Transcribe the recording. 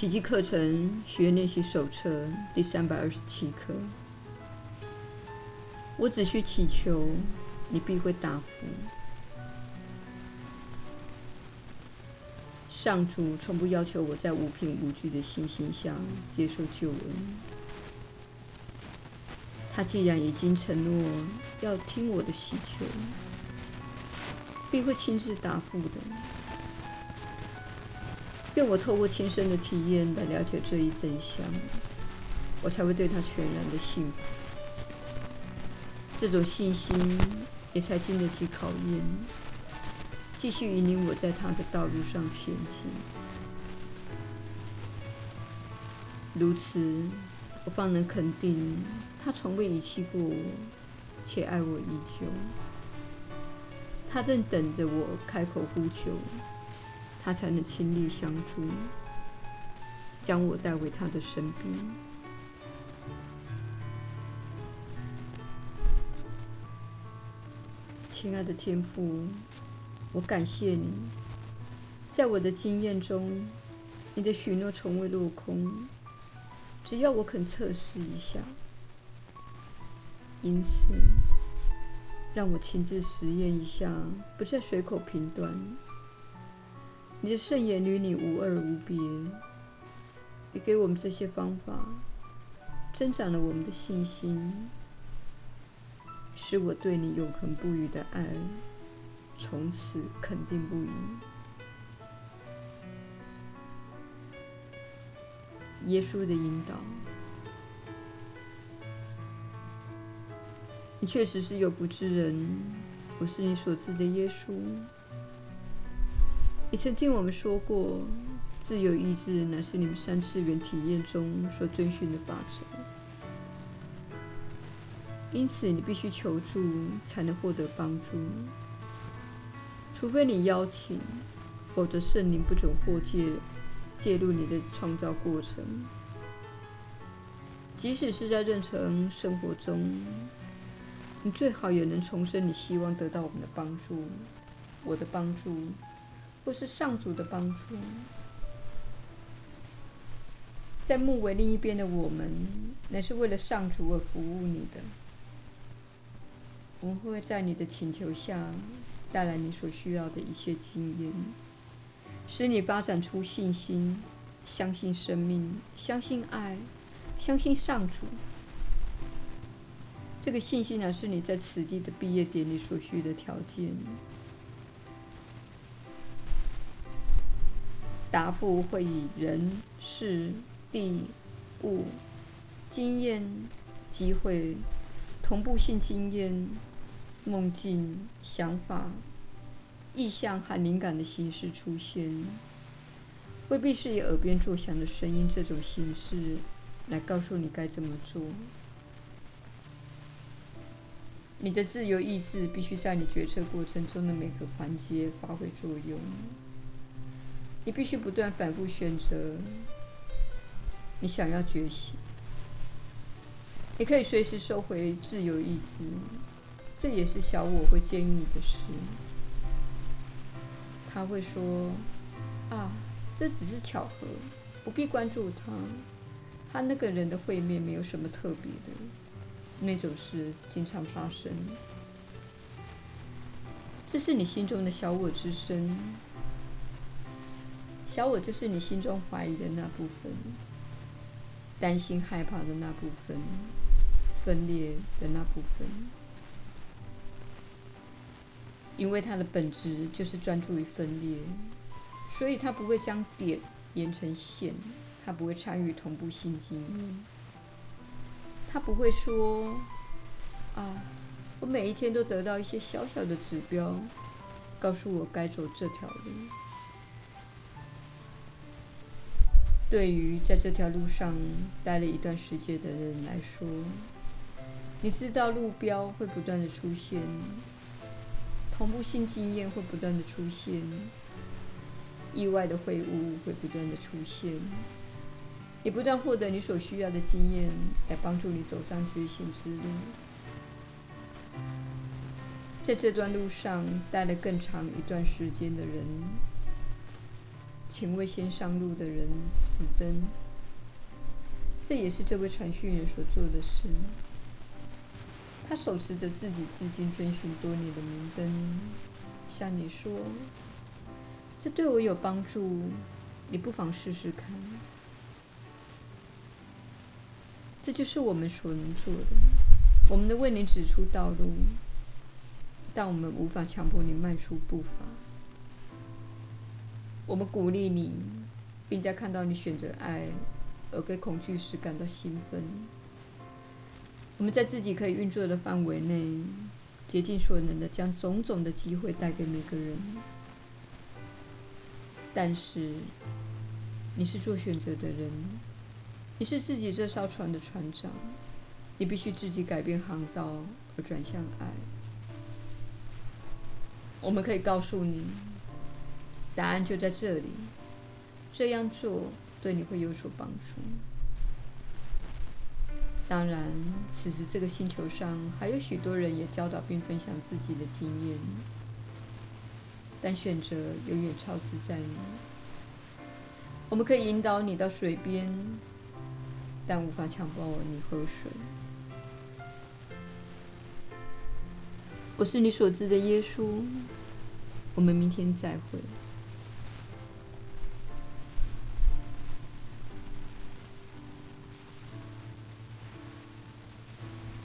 奇迹课程学练习手册第三百二十七课。我只需祈求，你必会答复。上主从不要求我在无凭无据的信心下接受救恩。他既然已经承诺要听我的祈求，必会亲自答复的。愿我透过亲身的体验来了解这一真相，我才会对他全然的信服。这种信心也才经得起考验，继续引领我在他的道路上前进。如此，我方能肯定他从未遗弃过我，且爱我依旧。他正等着我开口呼求。他才能亲力相助，将我带回他的身边。亲爱的天父，我感谢你，在我的经验中，你的许诺从未落空。只要我肯测试一下，因此让我亲自实验一下，不再随口评断。你的圣言与你无二无别，你给我们这些方法，增长了我们的信心，使我对你永恒不渝的爱从此肯定不移。耶稣的引导，你确实是有福之人，我是你所知的耶稣。你曾听我们说过，自由意志乃是你们三次元体验中所遵循的法则。因此，你必须求助才能获得帮助，除非你邀请，否则圣灵不准或介介入你的创造过程。即使是在日常生活中，你最好也能重申你希望得到我们的帮助，我的帮助。或是上主的帮助，在木围另一边的我们，乃是为了上主而服务你的。我们会在你的请求下，带来你所需要的一切经验，使你发展出信心，相信生命，相信爱，相信上主。这个信心呢是你在此地的毕业典礼所需的条件。答复会以人、事、地、物、经验、机会、同步性经验、梦境、想法、意象和灵感的形式出现，未必是以耳边作响的声音这种形式来告诉你该怎么做。你的自由意志必须在你决策过程中的每个环节发挥作用。你必须不断反复选择，你想要觉醒。你可以随时收回自由意志，这也是小我会建议你的事。他会说：“啊，这只是巧合，不必关注他。他那个人的会面没有什么特别的，那种事经常发生。”这是你心中的小我之声。小我就是你心中怀疑的那部分，担心害怕的那部分，分裂的那部分，因为它的本质就是专注于分裂，所以它不会将点连成线，它不会参与同步性经验，它不会说啊，我每一天都得到一些小小的指标，告诉我该走这条路。对于在这条路上待了一段时间的人来说，你知道路标会不断的出现，同步性经验会不断的出现，意外的会晤会不断的出现，你不断获得你所需要的经验来帮助你走上觉醒之路。在这段路上待了更长一段时间的人。请为先上路的人此灯。这也是这位传讯人所做的事。他手持着自己至今遵循多年的明灯，向你说：“这对我有帮助，你不妨试试看。”这就是我们所能做的。我们能为你指出道路，但我们无法强迫你迈出步伐。我们鼓励你，并在看到你选择爱而非恐惧时感到兴奋。我们在自己可以运作的范围内，竭尽所能的将种种的机会带给每个人。但是，你是做选择的人。你是自己这艘船的船长，你必须自己改变航道而转向爱。我们可以告诉你，答案就在这里。这样做对你会有所帮助。当然，此时这个星球上还有许多人也教导并分享自己的经验，但选择永远操之在你。我们可以引导你到水边。但无法强迫你喝水。我是你所知的耶稣。我们明天再会。